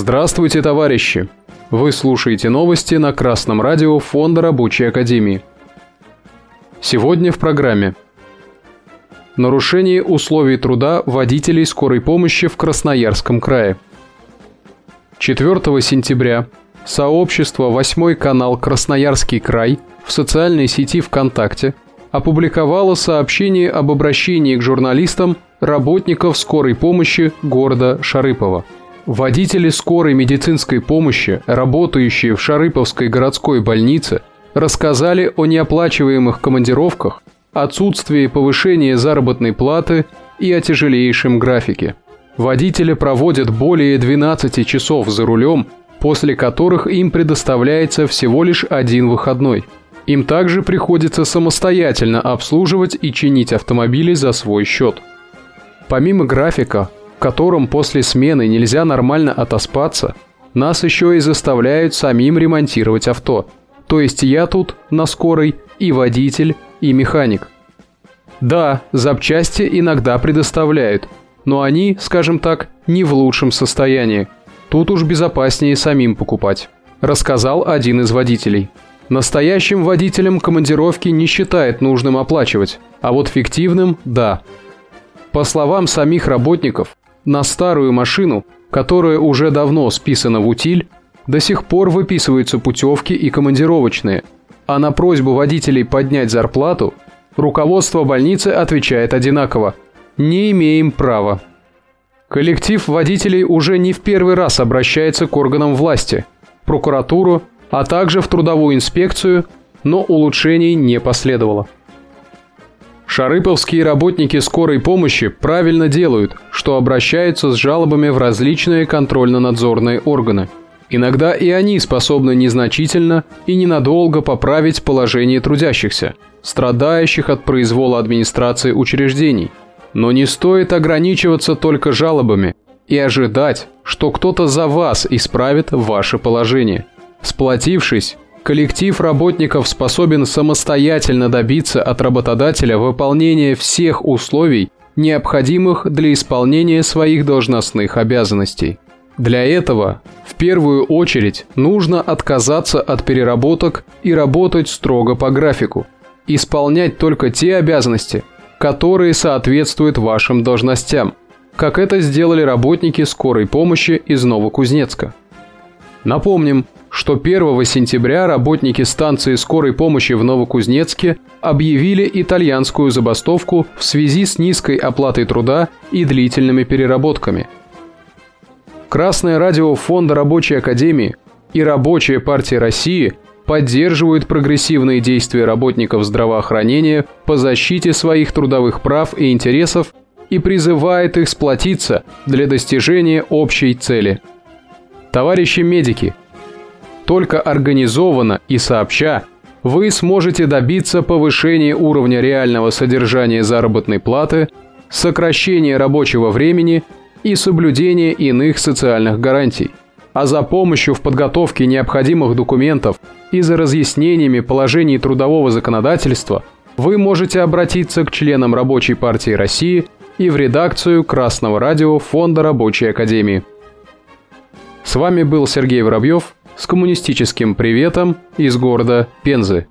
Здравствуйте, товарищи! Вы слушаете новости на Красном радио Фонда Рабочей Академии. Сегодня в программе Нарушение условий труда водителей скорой помощи в Красноярском крае. 4 сентября сообщество «Восьмой канал Красноярский край» в социальной сети ВКонтакте опубликовало сообщение об обращении к журналистам работников скорой помощи города Шарыпова – Водители скорой медицинской помощи, работающие в Шарыповской городской больнице, рассказали о неоплачиваемых командировках, отсутствии повышения заработной платы и о тяжелейшем графике. Водители проводят более 12 часов за рулем, после которых им предоставляется всего лишь один выходной. Им также приходится самостоятельно обслуживать и чинить автомобили за свой счет. Помимо графика, которым после смены нельзя нормально отоспаться, нас еще и заставляют самим ремонтировать авто. То есть я тут на скорой и водитель, и механик. Да, запчасти иногда предоставляют, но они, скажем так, не в лучшем состоянии. Тут уж безопаснее самим покупать, рассказал один из водителей. Настоящим водителям командировки не считает нужным оплачивать, а вот фиктивным – да. По словам самих работников, на старую машину, которая уже давно списана в утиль, до сих пор выписываются путевки и командировочные, а на просьбу водителей поднять зарплату руководство больницы отвечает одинаково – не имеем права. Коллектив водителей уже не в первый раз обращается к органам власти, прокуратуру, а также в трудовую инспекцию, но улучшений не последовало. Шарыповские работники скорой помощи правильно делают, что обращаются с жалобами в различные контрольно-надзорные органы. Иногда и они способны незначительно и ненадолго поправить положение трудящихся, страдающих от произвола администрации учреждений. Но не стоит ограничиваться только жалобами и ожидать, что кто-то за вас исправит ваше положение. Сплотившись, коллектив работников способен самостоятельно добиться от работодателя выполнения всех условий, необходимых для исполнения своих должностных обязанностей. Для этого в первую очередь нужно отказаться от переработок и работать строго по графику. Исполнять только те обязанности, которые соответствуют вашим должностям, как это сделали работники скорой помощи из Новокузнецка. Напомним, что 1 сентября работники станции скорой помощи в Новокузнецке объявили итальянскую забастовку в связи с низкой оплатой труда и длительными переработками. Красное радио Фонда Рабочей Академии и Рабочая партия России поддерживают прогрессивные действия работников здравоохранения по защите своих трудовых прав и интересов и призывает их сплотиться для достижения общей цели. Товарищи медики – только организованно и сообща вы сможете добиться повышения уровня реального содержания заработной платы, сокращения рабочего времени и соблюдения иных социальных гарантий. А за помощью в подготовке необходимых документов и за разъяснениями положений трудового законодательства вы можете обратиться к членам Рабочей партии России и в редакцию Красного радио Фонда Рабочей Академии. С вами был Сергей Воробьев – с коммунистическим приветом из города Пензы.